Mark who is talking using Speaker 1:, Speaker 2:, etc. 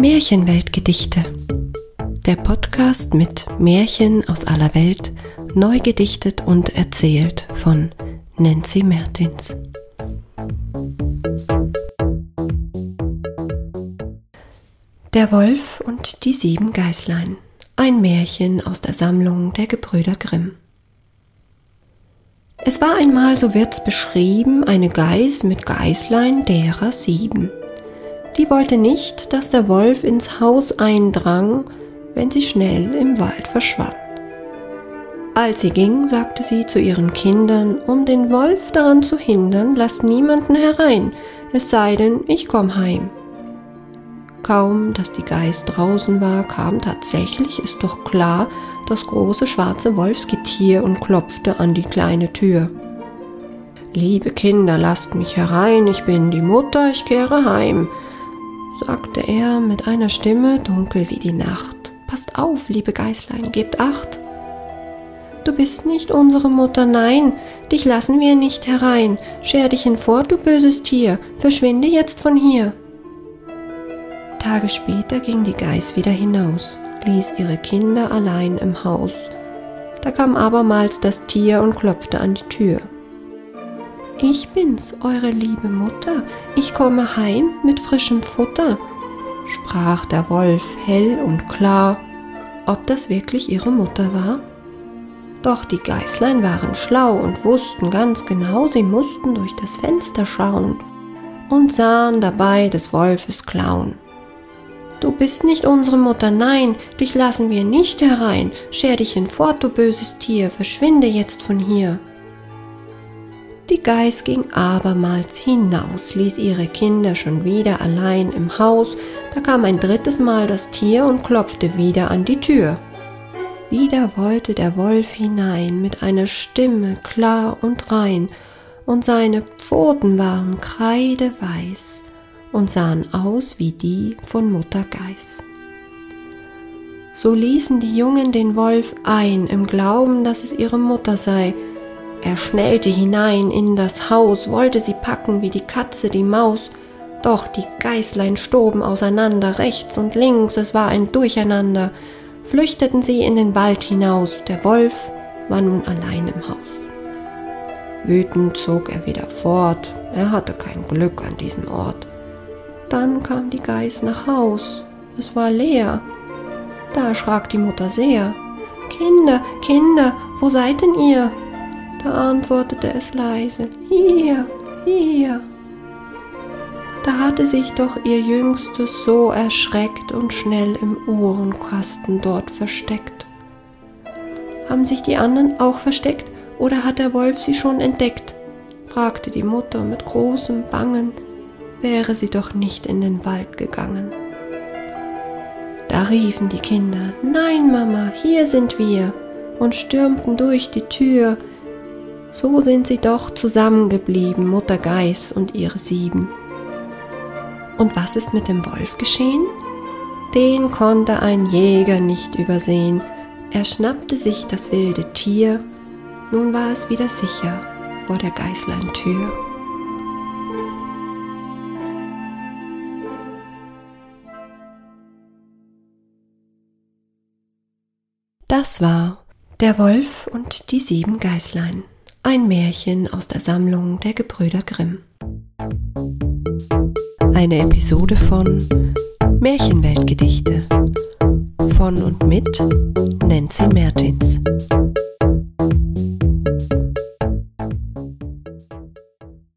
Speaker 1: Märchenweltgedichte. Der Podcast mit Märchen aus aller Welt, neu gedichtet und erzählt von Nancy Mertins. Der Wolf und die sieben Geißlein. Ein Märchen aus der Sammlung der Gebrüder Grimm. Es war einmal, so wird's beschrieben, eine Geiß mit Geißlein derer sieben. Die wollte nicht, dass der Wolf ins Haus eindrang, wenn sie schnell im Wald verschwand. Als sie ging, sagte sie zu ihren Kindern, um den Wolf daran zu hindern, lasst niemanden herein, es sei denn, ich komm heim. Kaum, dass die Geiß draußen war, kam tatsächlich, ist doch klar, das große schwarze Wolfsgetier und klopfte an die kleine Tür. Liebe Kinder, lasst mich herein, ich bin die Mutter, ich kehre heim sagte er mit einer Stimme dunkel wie die Nacht. Passt auf, liebe Geißlein, gebt acht. Du bist nicht unsere Mutter, nein, dich lassen wir nicht herein. Scher dich hinfort, du böses Tier, verschwinde jetzt von hier. Tage später ging die Geiß wieder hinaus, ließ ihre Kinder allein im Haus. Da kam abermals das Tier und klopfte an die Tür. Ich bin's, eure liebe Mutter, ich komme heim mit frischem Futter, sprach der Wolf hell und klar, ob das wirklich ihre Mutter war? Doch die Geißlein waren schlau und wussten ganz genau, sie mussten durch das Fenster schauen und sahen dabei des Wolfes klauen. Du bist nicht unsere Mutter, nein, dich lassen wir nicht herein. Scher dich hinfort, du böses Tier, verschwinde jetzt von hier. Die Geiß ging abermals hinaus, ließ ihre Kinder schon wieder allein im Haus, da kam ein drittes Mal das Tier und klopfte wieder an die Tür. Wieder wollte der Wolf hinein mit einer Stimme klar und rein, und seine Pfoten waren kreideweiß und sahen aus wie die von Mutter Geiß. So ließen die Jungen den Wolf ein, im Glauben, dass es ihre Mutter sei, er schnellte hinein in das Haus, wollte sie packen wie die Katze die Maus, doch die Geißlein stoben auseinander, rechts und links, es war ein Durcheinander, flüchteten sie in den Wald hinaus, der Wolf war nun allein im Haus. Wütend zog er wieder fort, er hatte kein Glück an diesem Ort. Dann kam die Geiß nach Haus, es war leer. Da erschrak die Mutter sehr. Kinder, Kinder, wo seid denn ihr? Antwortete es leise, hier, hier. Da hatte sich doch ihr Jüngstes so erschreckt und schnell im Ohrenkasten dort versteckt. Haben sich die anderen auch versteckt oder hat der Wolf sie schon entdeckt? fragte die Mutter mit großem Bangen, wäre sie doch nicht in den Wald gegangen. Da riefen die Kinder, Nein, Mama, hier sind wir, und stürmten durch die Tür, so sind sie doch zusammengeblieben, Mutter Geiß und ihre sieben. Und was ist mit dem Wolf geschehen? Den konnte ein Jäger nicht übersehen. Er schnappte sich das wilde Tier, nun war es wieder sicher vor der Geißlein Tür. Das war Der Wolf und die sieben Geißlein. Ein Märchen aus der Sammlung der Gebrüder Grimm. Eine Episode von Märchenweltgedichte von und mit Nancy Mertins.